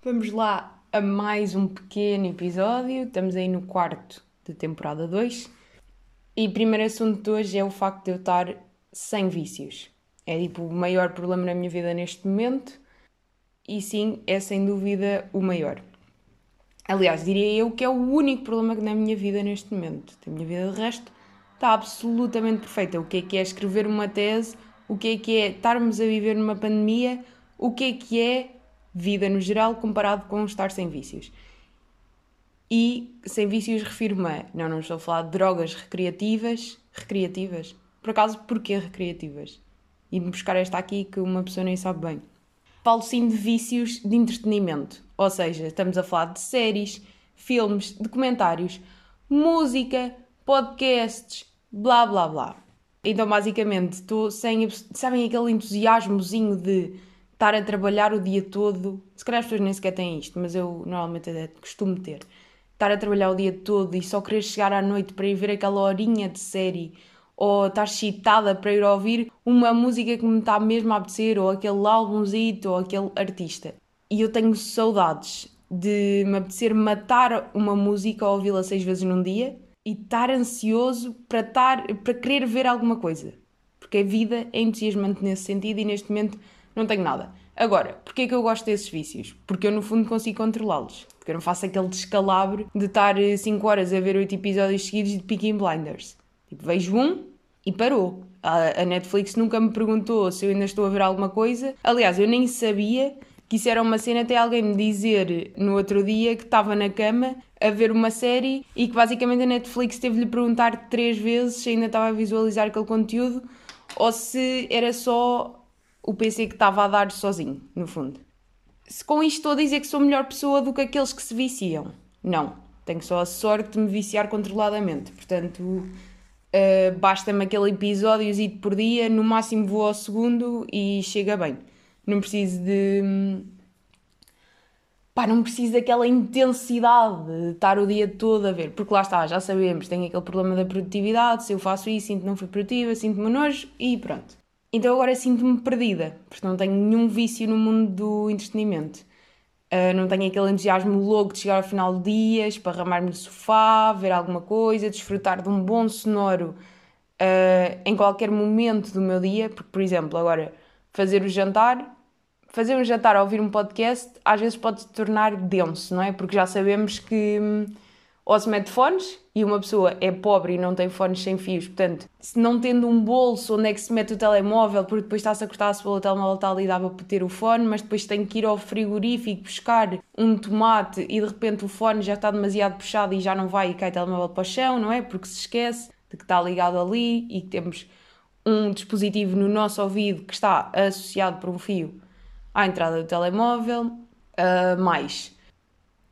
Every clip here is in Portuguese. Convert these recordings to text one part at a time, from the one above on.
Vamos lá a mais um pequeno episódio. Estamos aí no quarto de temporada 2. E o primeiro assunto de hoje é o facto de eu estar sem vícios. É tipo o maior problema na minha vida neste momento. E sim, é sem dúvida o maior. Aliás, diria eu que é o único problema na minha vida neste momento. A minha vida de resto está absolutamente perfeita. O que é que é escrever uma tese? O que é que é estarmos a viver numa pandemia? O que é que é vida no geral comparado com estar sem vícios? E sem vícios refiro-me a, não, não estou a falar de drogas recreativas, recreativas. Por acaso, porquê recreativas? E buscar esta aqui que uma pessoa nem sabe bem. Falo sim de vícios de entretenimento, ou seja, estamos a falar de séries, filmes, documentários, música, podcasts, blá blá blá. Então, basicamente, estou sem. Sabem aquele entusiasmozinho de estar a trabalhar o dia todo? Se calhar as pessoas nem sequer têm isto, mas eu normalmente até costumo ter. Estar a trabalhar o dia todo e só querer chegar à noite para ir ver aquela horinha de série ou estar excitada para ir ouvir uma música que me está mesmo a apetecer, ou aquele álbumzito, ou aquele artista. E eu tenho saudades de me apetecer matar uma música ou ouvi-la seis vezes num dia e estar ansioso para, estar, para querer ver alguma coisa. Porque a vida é entusiasmante nesse sentido e neste momento não tenho nada. Agora, porquê é que eu gosto desses vícios? Porque eu no fundo consigo controlá-los. Porque eu não faço aquele descalabro de estar 5 horas a ver 8 episódios seguidos de Peaky Blinders. Tipo, vejo um e parou. A, a Netflix nunca me perguntou se eu ainda estou a ver alguma coisa. Aliás, eu nem sabia que isso era uma cena até alguém me dizer no outro dia que estava na cama a ver uma série e que basicamente a Netflix teve-lhe perguntar três vezes se ainda estava a visualizar aquele conteúdo ou se era só o PC que estava a dar sozinho, no fundo. Se com isto estou a dizer que sou melhor pessoa do que aqueles que se viciam. Não. Tenho só a sorte de me viciar controladamente. Portanto, Uh, Basta-me aquele episódio por dia, no máximo vou ao segundo e chega bem. Não preciso de. Pá, não preciso daquela intensidade de estar o dia todo a ver, porque lá está, já sabemos, tem aquele problema da produtividade. Se eu faço isso, sinto-me não fui produtiva, sinto-me nojo e pronto. Então agora sinto-me perdida, porque não tenho nenhum vício no mundo do entretenimento. Uh, não tenho aquele entusiasmo louco de chegar ao final do dia, esparramar-me no sofá, ver alguma coisa, desfrutar de um bom sonoro uh, em qualquer momento do meu dia, porque, por exemplo, agora fazer o jantar, fazer um jantar a ouvir um podcast, às vezes pode se tornar denso, não é? Porque já sabemos que. Ou se mete fones e uma pessoa é pobre e não tem fones sem fios, portanto, se não tendo um bolso onde é que se mete o telemóvel, porque depois está-se a cortar a cebola, o telemóvel está ali dava para ter o fone, mas depois tem que ir ao frigorífico buscar um tomate e de repente o fone já está demasiado puxado e já não vai e cai o telemóvel para o chão, não é? Porque se esquece de que está ligado ali e que temos um dispositivo no nosso ouvido que está associado por um fio à entrada do telemóvel, uh, mais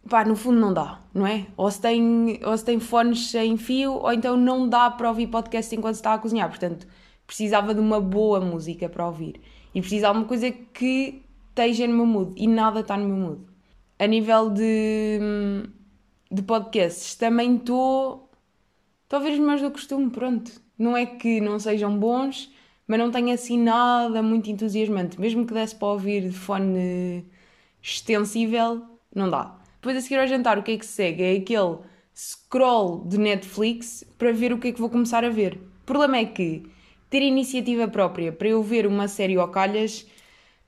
pá, no fundo não dá, não é? Ou se, tem, ou se tem fones sem fio, ou então não dá para ouvir podcast enquanto se está a cozinhar. Portanto, precisava de uma boa música para ouvir. E precisava de uma coisa que esteja no meu mood. E nada está no meu mood. A nível de, de podcasts, também estou. Estou a os meus do costume, pronto. Não é que não sejam bons, mas não tenho assim nada muito entusiasmante. Mesmo que desse para ouvir de fone extensível, não dá. Depois a seguir ao jantar, o que é que segue? É aquele scroll de Netflix para ver o que é que vou começar a ver. O problema é que ter iniciativa própria para eu ver uma série ou calhas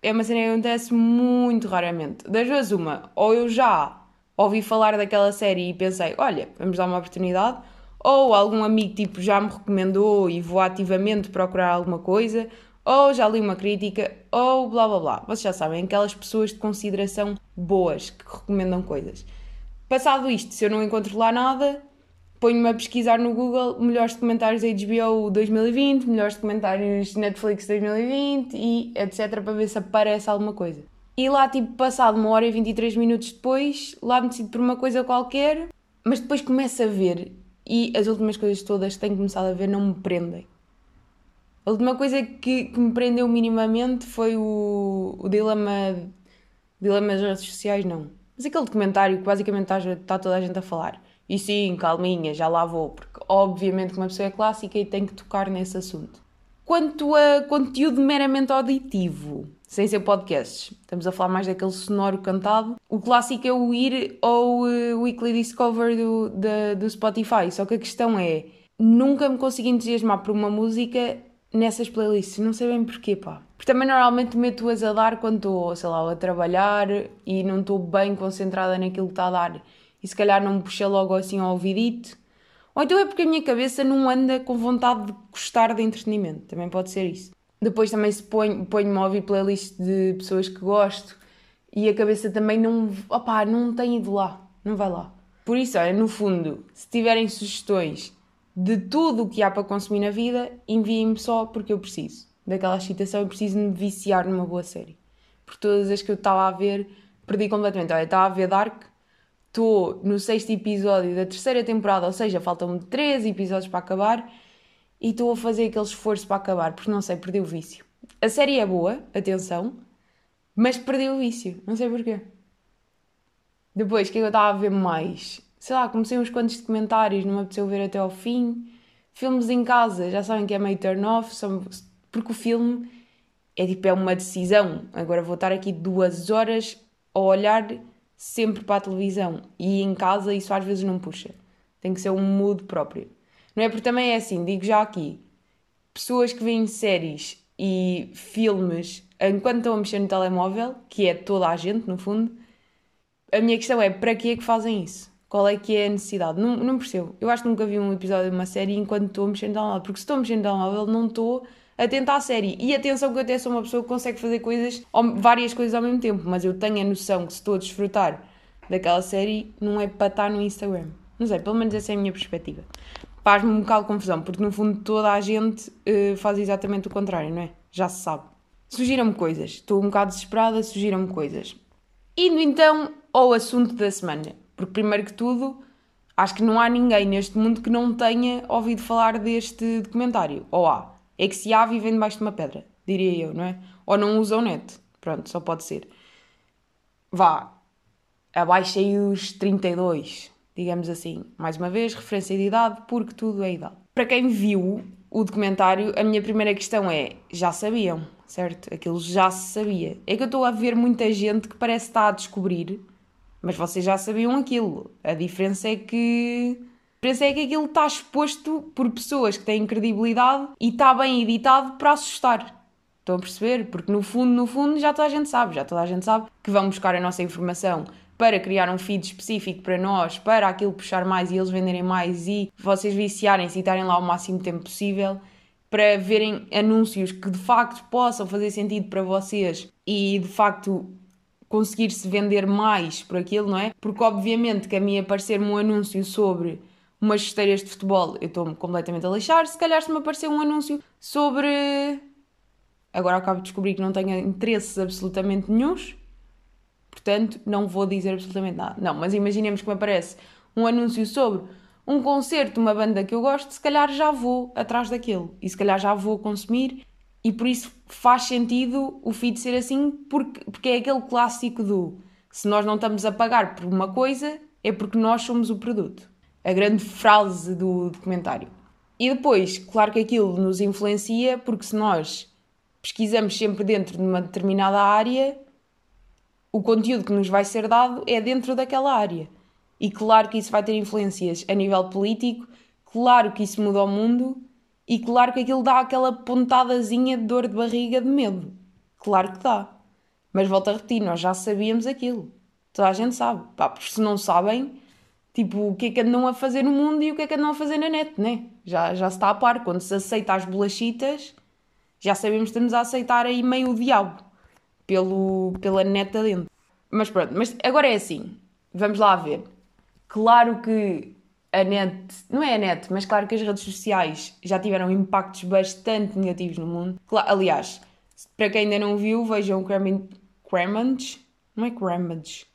é uma cena que acontece muito raramente. Das duas, uma, ou eu já ouvi falar daquela série e pensei, olha, vamos dar uma oportunidade, ou algum amigo tipo já me recomendou e vou ativamente procurar alguma coisa, ou já li uma crítica, ou blá blá blá. Vocês já sabem, aquelas pessoas de consideração boas que recomendam coisas. Passado isto, se eu não encontro lá nada, ponho-me a pesquisar no Google melhores documentários HBO 2020, melhores documentários Netflix 2020 e etc. para ver se aparece alguma coisa. E lá, tipo, passado uma hora e 23 minutos depois, lá me decido por uma coisa qualquer, mas depois começo a ver e as últimas coisas todas que tenho começado a ver não me prendem. A última coisa que, que me prendeu minimamente foi o, o dilema, dilema das redes sociais, não. Mas aquele documentário que basicamente está, está toda a gente a falar. E sim, calminha, já lá vou, porque obviamente que uma pessoa é clássica e tem que tocar nesse assunto. Quanto a conteúdo meramente auditivo, sem ser podcasts. Estamos a falar mais daquele sonoro cantado. O clássico é o ir ao uh, Weekly Discover do, da, do Spotify. Só que a questão é, nunca me consegui entusiasmar por uma música nessas playlists. Não sei bem porquê, pá. Porque também normalmente meto-as a dar quando estou, sei lá, a trabalhar e não estou bem concentrada naquilo que está a dar. E se calhar não me puxa logo assim ao ouvidito. Ou então é porque a minha cabeça não anda com vontade de gostar de entretenimento. Também pode ser isso. Depois também se ponho, ponho-me a ouvir playlist de pessoas que gosto e a cabeça também não, opá, não tem ido lá, não vai lá. Por isso, olha, no fundo, se tiverem sugestões de tudo o que há para consumir na vida, enviem-me só porque eu preciso. Daquela excitação, eu preciso me viciar numa boa série. Por todas as que eu estava a ver, perdi completamente. Olha, estava a ver Dark, estou no sexto episódio da terceira temporada, ou seja, faltam-me três episódios para acabar e estou a fazer aquele esforço para acabar, porque não sei, perdi o vício. A série é boa, atenção, mas perdi o vício, não sei porquê. Depois, o que é que eu estava a ver mais? Sei lá, comecei uns quantos documentários, não me apeteceu ver até ao fim. Filmes em casa, já sabem que é meio turn off, porque o filme é tipo, é uma decisão. Agora vou estar aqui duas horas a olhar sempre para a televisão e em casa isso às vezes não puxa. Tem que ser um mood próprio. Não é porque também é assim, digo já aqui, pessoas que veem séries e filmes enquanto estão a mexer no telemóvel, que é toda a gente no fundo, a minha questão é para que é que fazem isso? Qual é que é a necessidade? Não, não percebo. Eu acho que nunca vi um episódio de uma série enquanto estou a mexer no porque se estou a mexer no telemóvel não estou a tentar a série. E atenção que eu até sou uma pessoa que consegue fazer coisas, várias coisas ao mesmo tempo, mas eu tenho a noção que se estou a desfrutar daquela série, não é para estar no Instagram. Não sei, pelo menos essa é a minha perspectiva faz-me um bocado de confusão, porque no fundo toda a gente uh, faz exatamente o contrário, não é? Já se sabe. Sugiram-me coisas, estou um bocado desesperada, sugiram-me coisas. Indo então ao assunto da semana, porque primeiro que tudo, acho que não há ninguém neste mundo que não tenha ouvido falar deste documentário. Ou há. É que se há, vivem debaixo de uma pedra, diria eu, não é? Ou não usam net. Pronto, só pode ser. Vá, abaixei os 32 digamos assim. Mais uma vez, referência de idade, porque tudo é idade. Para quem viu o documentário, a minha primeira questão é: já sabiam, certo? Aquilo já se sabia. É que eu estou a ver muita gente que parece estar a descobrir, mas vocês já sabiam aquilo. A diferença é que. A diferença é que aquilo está exposto por pessoas que têm credibilidade e está bem editado para assustar. Estão a perceber? Porque no fundo, no fundo, já toda a gente sabe, já toda a gente sabe que vão buscar a nossa informação para criar um feed específico para nós, para aquilo puxar mais e eles venderem mais e vocês viciarem-se e estarem lá o máximo tempo possível, para verem anúncios que de facto possam fazer sentido para vocês e de facto conseguir-se vender mais por aquilo, não é? Porque obviamente que a mim aparecer-me um anúncio sobre umas esteiras de futebol, eu estou-me completamente a lixar. Se calhar se me aparecer um anúncio sobre... Agora acabo de descobrir que não tenho interesses absolutamente nenhums Portanto, não vou dizer absolutamente nada. Não, mas imaginemos que me aparece um anúncio sobre um concerto de uma banda que eu gosto, se calhar já vou atrás daquilo e se calhar já vou consumir e por isso faz sentido o feed ser assim porque, porque é aquele clássico do se nós não estamos a pagar por uma coisa é porque nós somos o produto. A grande frase do documentário. E depois, claro que aquilo nos influencia porque se nós pesquisamos sempre dentro de uma determinada área, o conteúdo que nos vai ser dado é dentro daquela área. E claro que isso vai ter influências a nível político, claro que isso muda o mundo e claro que aquilo dá aquela pontadazinha de dor de barriga de medo. Claro que dá. Mas volto a repetir, nós já sabíamos aquilo. Toda a gente sabe. Pá, porque se não sabem, tipo, o que é que andam a fazer no mundo e o que é que andam a fazer na net, né? Já, já se está a par. Quando se aceita as bolachitas, já sabemos que estamos a aceitar aí meio o diabo pelo, pela neta dentro. Mas pronto, mas agora é assim, vamos lá ver. Claro que a net, não é a net, mas claro que as redes sociais já tiveram impactos bastante negativos no mundo. Aliás, para quem ainda não viu, vejam Cramage, não é Cramage,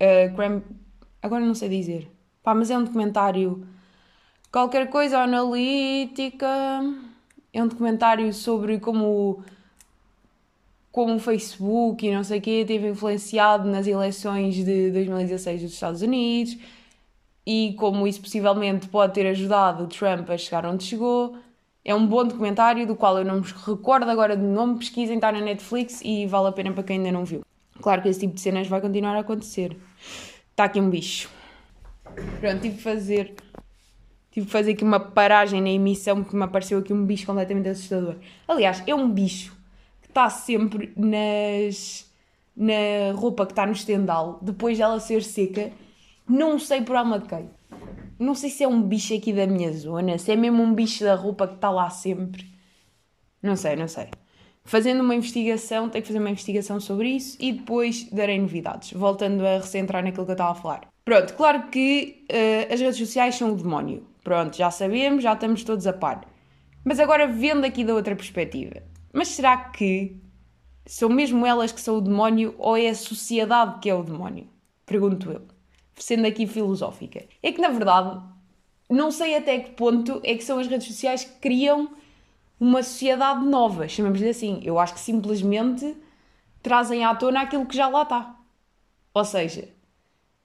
uh, Cram, agora não sei dizer, pá, mas é um documentário, qualquer coisa analítica, é um documentário sobre como como o Facebook e não sei o quê teve influenciado nas eleições de 2016 dos Estados Unidos e como isso possivelmente pode ter ajudado o Trump a chegar onde chegou. É um bom documentário do qual eu não me recordo agora do nome. Pesquisem, está na Netflix e vale a pena para quem ainda não viu. Claro que esse tipo de cenas vai continuar a acontecer. Está aqui um bicho. Pronto, tive que fazer. Tive que fazer aqui uma paragem na emissão porque me apareceu aqui um bicho completamente assustador. Aliás, é um bicho que está sempre nas, na roupa que está no estendal, depois dela ser seca. Não sei por alma de quem. Não sei se é um bicho aqui da minha zona, se é mesmo um bicho da roupa que está lá sempre. Não sei, não sei. Fazendo uma investigação, tenho que fazer uma investigação sobre isso e depois darei novidades. Voltando a recentrar naquilo que eu estava a falar. Pronto, claro que uh, as redes sociais são o demónio. Pronto, já sabemos, já estamos todos a par. Mas agora vendo aqui da outra perspectiva. Mas será que são mesmo elas que são o demónio ou é a sociedade que é o demónio? Pergunto eu sendo aqui filosófica. É que, na verdade, não sei até que ponto é que são as redes sociais que criam uma sociedade nova, chamamos-lhe assim. Eu acho que simplesmente trazem à tona aquilo que já lá está. Ou seja,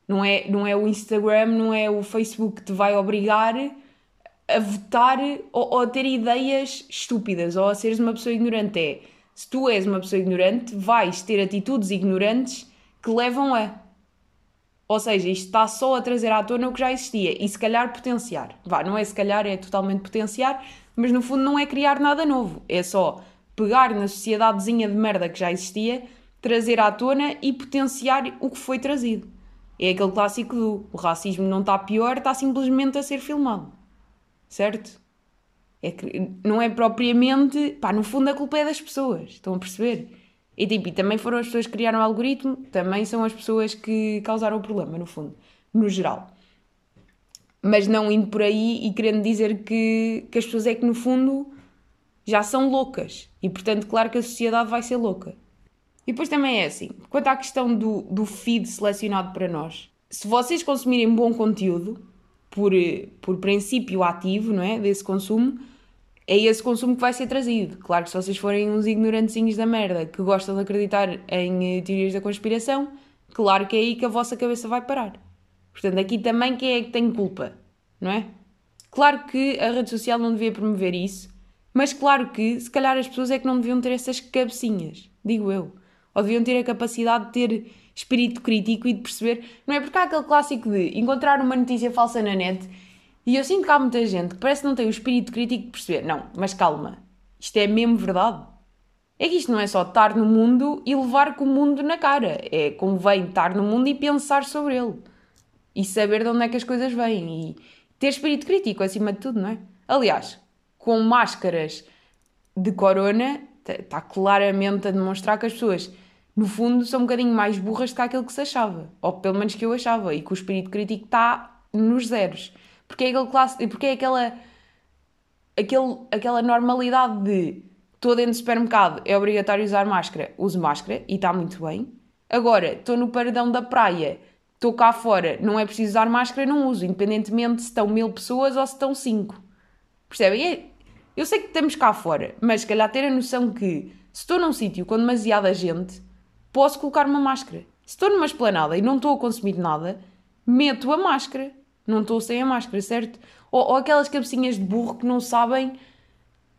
não é, não é o Instagram, não é o Facebook que te vai obrigar a votar ou, ou a ter ideias estúpidas ou a seres uma pessoa ignorante. É, se tu és uma pessoa ignorante, vais ter atitudes ignorantes que levam a. Ou seja, isto está só a trazer à tona o que já existia e se calhar potenciar. Vá, não é se calhar, é totalmente potenciar, mas no fundo não é criar nada novo. É só pegar na sociedadezinha de merda que já existia, trazer à tona e potenciar o que foi trazido. É aquele clássico do o racismo não está pior, está simplesmente a ser filmado. Certo? É que não é propriamente. Pá, no fundo a culpa é das pessoas. Estão a perceber? E, tipo, e também foram as pessoas que criaram o algoritmo, também são as pessoas que causaram o problema, no fundo, no geral. Mas não indo por aí e querendo dizer que, que as pessoas é que, no fundo, já são loucas. E, portanto, claro que a sociedade vai ser louca. E depois também é assim, quanto à questão do, do feed selecionado para nós, se vocês consumirem bom conteúdo, por, por princípio ativo, não é, desse consumo, é esse consumo que vai ser trazido. Claro que se vocês forem uns ignorantezinhos da merda que gostam de acreditar em eh, teorias da conspiração, claro que é aí que a vossa cabeça vai parar. Portanto, aqui também quem é que tem culpa, não é? Claro que a rede social não devia promover isso, mas claro que se calhar as pessoas é que não deviam ter essas cabecinhas, digo eu. Ou deviam ter a capacidade de ter espírito crítico e de perceber. Não é porque há aquele clássico de encontrar uma notícia falsa na net e eu sinto que há muita gente que parece que não tem o espírito crítico de perceber, não, mas calma, isto é mesmo verdade. É que isto não é só estar no mundo e levar com o mundo na cara. É convém estar no mundo e pensar sobre ele. E saber de onde é que as coisas vêm. E ter espírito crítico acima de tudo, não é? Aliás, com máscaras de corona, está claramente a demonstrar que as pessoas, no fundo, são um bocadinho mais burras do que aquilo que se achava. Ou pelo menos que eu achava. E que o espírito crítico está nos zeros. Porque é aquele clássico, porque é aquela, aquele, aquela normalidade de estou dentro do supermercado, é obrigatório usar máscara, uso máscara e está muito bem. Agora, estou no paredão da praia, estou cá fora, não é preciso usar máscara, não uso, independentemente se estão mil pessoas ou se estão cinco. Percebem? É, eu sei que estamos cá fora, mas se calhar ter a noção que se estou num sítio com demasiada gente, posso colocar uma máscara. Se estou numa esplanada e não estou a consumir nada, meto a máscara. Não estou sem a máscara, certo? Ou, ou aquelas cabecinhas de burro que não sabem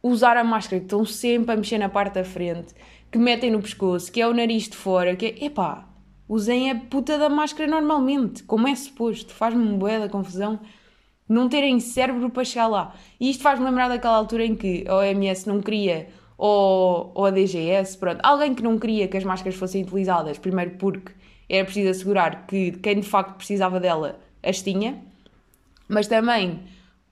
usar a máscara, que estão sempre a mexer na parte da frente, que metem no pescoço, que é o nariz de fora, que é. Epá, usem a puta da máscara normalmente, como é suposto. Faz-me um bué da confusão não terem cérebro para chegar lá. E isto faz-me lembrar daquela altura em que a OMS não queria, ou, ou a DGS, pronto, alguém que não queria que as máscaras fossem utilizadas, primeiro porque era preciso assegurar que quem de facto precisava dela as tinha, mas também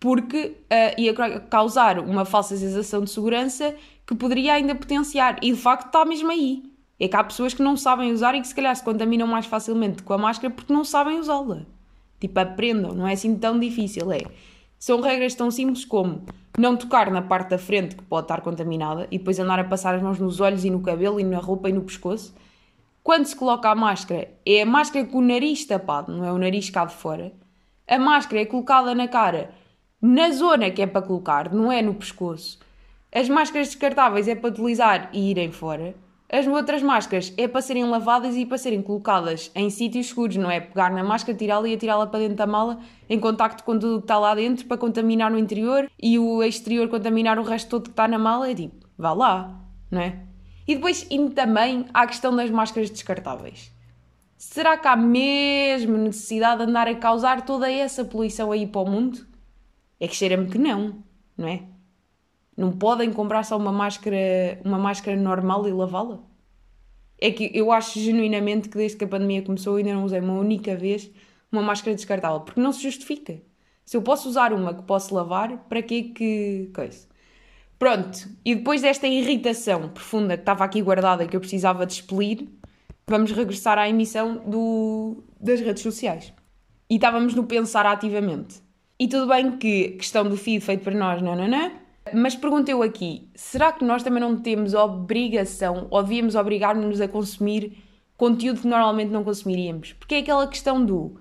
porque uh, ia causar uma falsa sensação de segurança que poderia ainda potenciar. E de facto está mesmo aí. É que há pessoas que não sabem usar e que se calhar se contaminam mais facilmente com a máscara porque não sabem usá-la. Tipo, aprendam, não é assim tão difícil. É. São regras tão simples como não tocar na parte da frente que pode estar contaminada e depois andar a passar as mãos nos olhos e no cabelo e na roupa e no pescoço. Quando se coloca a máscara, é a máscara com o nariz tapado, não é o nariz cá de fora a máscara é colocada na cara na zona que é para colocar, não é no pescoço. As máscaras descartáveis é para utilizar e irem fora. As outras máscaras é para serem lavadas e para serem colocadas em sítios seguros, não é? Pegar na máscara, tirá-la e atirá-la para dentro da mala em contacto com tudo que está lá dentro para contaminar o interior e o exterior contaminar o resto todo que está na mala. É tipo, vá lá, não é? E depois, indo também à questão das máscaras descartáveis. Será que há mesmo necessidade de andar a causar toda essa poluição aí para o mundo? É que cheira-me que não, não é? Não podem comprar só uma máscara, uma máscara normal e lavá-la? É que eu acho genuinamente que desde que a pandemia começou ainda não usei uma única vez uma máscara descartável, porque não se justifica. Se eu posso usar uma que posso lavar, para que que coisa? Pronto, e depois desta irritação profunda que estava aqui guardada que eu precisava de expelir, vamos regressar à emissão do, das redes sociais. E estávamos no pensar ativamente. E tudo bem que questão do feed feito para nós, não, não, não, mas pergunto eu aqui, será que nós também não temos obrigação ou devíamos obrigar-nos a consumir conteúdo que normalmente não consumiríamos? Porque é aquela questão do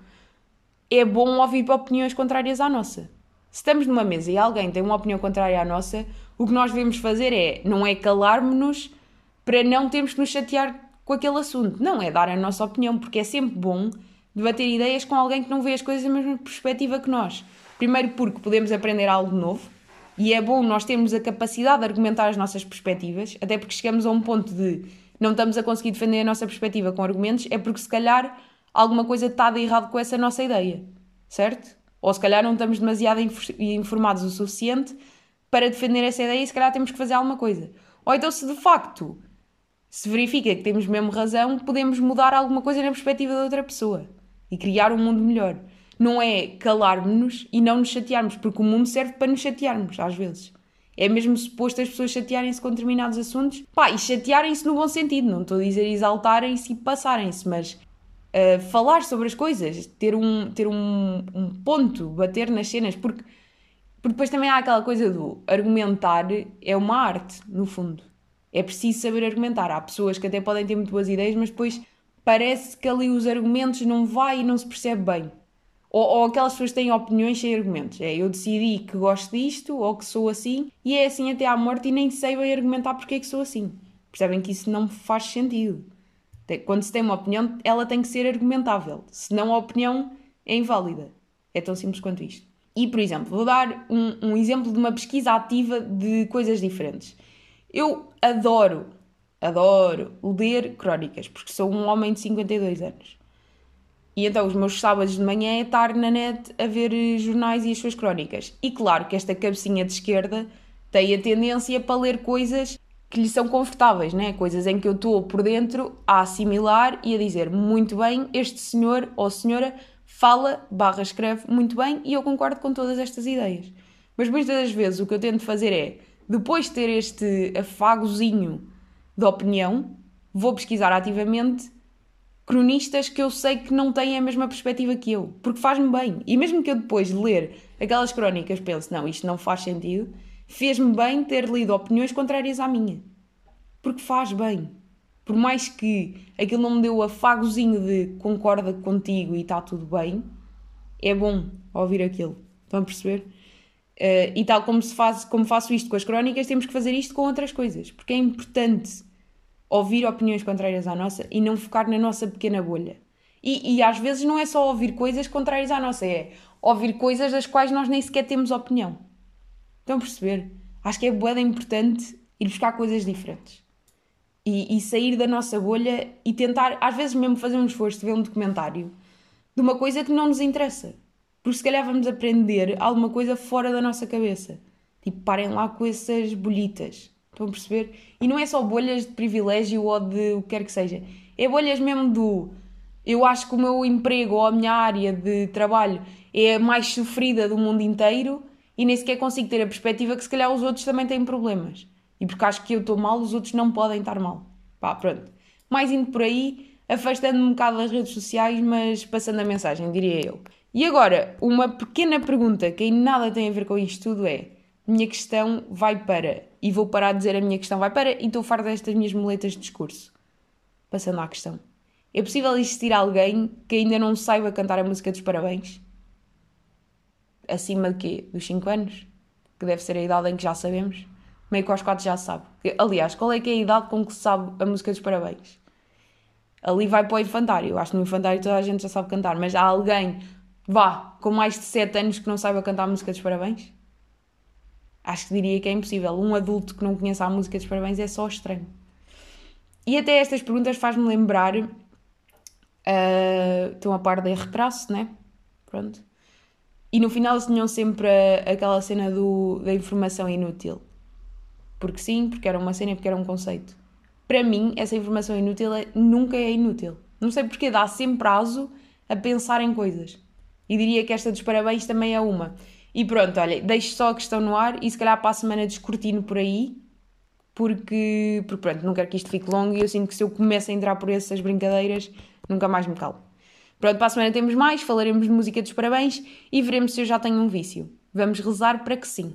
é bom ouvir opiniões contrárias à nossa. Se estamos numa mesa e alguém tem uma opinião contrária à nossa, o que nós devemos fazer é, não é calarmos-nos para não termos que nos chatear com aquele assunto. Não, é dar a nossa opinião, porque é sempre bom debater ideias com alguém que não vê as coisas da mesma perspectiva que nós. Primeiro porque podemos aprender algo novo, e é bom nós termos a capacidade de argumentar as nossas perspectivas, até porque chegamos a um ponto de não estamos a conseguir defender a nossa perspectiva com argumentos, é porque se calhar alguma coisa está de errado com essa nossa ideia, certo? Ou se calhar não estamos demasiado informados o suficiente para defender essa ideia e se calhar temos que fazer alguma coisa. Ou então, se de facto se verifica que temos mesmo razão, podemos mudar alguma coisa na perspectiva da outra pessoa e criar um mundo melhor não é calarmos-nos e não nos chatearmos, porque o mundo serve para nos chatearmos, às vezes. É mesmo suposto as pessoas chatearem-se com determinados assuntos. Pá, e chatearem-se no bom sentido, não estou a dizer exaltarem-se e passarem-se, mas uh, falar sobre as coisas, ter um, ter um, um ponto, bater nas cenas, porque, porque depois também há aquela coisa do argumentar é uma arte, no fundo. É preciso saber argumentar. Há pessoas que até podem ter muito boas ideias, mas depois parece que ali os argumentos não vai e não se percebe bem. Ou, ou, aquelas pessoas têm opiniões sem argumentos. É, eu decidi que gosto disto ou que sou assim e é assim até à morte e nem sei bem argumentar porque é que sou assim. Percebem que isso não faz sentido. Quando se tem uma opinião, ela tem que ser argumentável. Senão a opinião é inválida. É tão simples quanto isto. E, por exemplo, vou dar um, um exemplo de uma pesquisa ativa de coisas diferentes. Eu adoro, adoro ler crónicas, porque sou um homem de 52 anos. E então os meus sábados de manhã é estar na net a ver jornais e as suas crónicas. E claro que esta cabecinha de esquerda tem a tendência para ler coisas que lhe são confortáveis, né? coisas em que eu estou por dentro a assimilar e a dizer muito bem, este senhor ou senhora fala, barra escreve muito bem e eu concordo com todas estas ideias. Mas muitas das vezes o que eu tento fazer é, depois de ter este afagozinho de opinião, vou pesquisar ativamente cronistas que eu sei que não têm a mesma perspectiva que eu, porque faz-me bem. E mesmo que eu depois de ler aquelas crónicas pense, não, isto não faz sentido, fez-me bem ter lido opiniões contrárias à minha. Porque faz bem. Por mais que aquilo não me deu o afagozinho de concorda contigo e está tudo bem, é bom ouvir aquilo. Estão a perceber? Uh, e tal como, se faz, como faço isto com as crónicas, temos que fazer isto com outras coisas, porque é importante ouvir opiniões contrárias à nossa e não focar na nossa pequena bolha. E, e, às vezes não é só ouvir coisas contrárias à nossa, é ouvir coisas das quais nós nem sequer temos opinião. Estão a perceber? Acho que é boeda importante ir buscar coisas diferentes. E, e, sair da nossa bolha e tentar, às vezes mesmo fazer um esforço de ver um documentário de uma coisa que não nos interessa. Porque se calhar vamos aprender alguma coisa fora da nossa cabeça. Tipo, parem lá com essas bolhitas. Estão a perceber? E não é só bolhas de privilégio ou de o que quer que seja. É bolhas mesmo do. Eu acho que o meu emprego ou a minha área de trabalho é a mais sofrida do mundo inteiro e nem sequer consigo ter a perspectiva que se calhar os outros também têm problemas. E porque acho que eu estou mal, os outros não podem estar mal. Pá, pronto. Mais indo por aí, afastando-me um bocado das redes sociais, mas passando a mensagem, diria eu. E agora, uma pequena pergunta que em nada tem a ver com isto tudo é: minha questão vai para e vou parar de dizer a minha questão vai para e estou farta destas minhas muletas de discurso. Passando à questão. É possível existir alguém que ainda não saiba cantar a música dos parabéns? Acima de quê? Dos 5 anos? Que deve ser a idade em que já sabemos. meio que aos quatro já sabe. Aliás, qual é que é a idade com que se sabe a música dos parabéns? Ali vai para o infantário. Acho que no infantário toda a gente já sabe cantar, mas há alguém, vá, com mais de 7 anos que não saiba cantar a música dos parabéns? Acho que diria que é impossível. Um adulto que não conheça a música dos parabéns é só estranho. E até estas perguntas faz-me lembrar. Uh, estão a par de retraso, né? Pronto. E no final eles tinham sempre a, aquela cena do, da informação inútil. Porque sim, porque era uma cena, porque era um conceito. Para mim, essa informação inútil é, nunca é inútil. Não sei porque dá sempre prazo a pensar em coisas. E diria que esta dos parabéns também é uma. E pronto, olha, deixo só a questão no ar e se calhar para a semana descortino por aí, porque, porque pronto, não quero que isto fique longo e eu sinto que se eu começo a entrar por essas brincadeiras, nunca mais me calo. Pronto, para a semana temos mais, falaremos de música dos parabéns e veremos se eu já tenho um vício. Vamos rezar para que sim.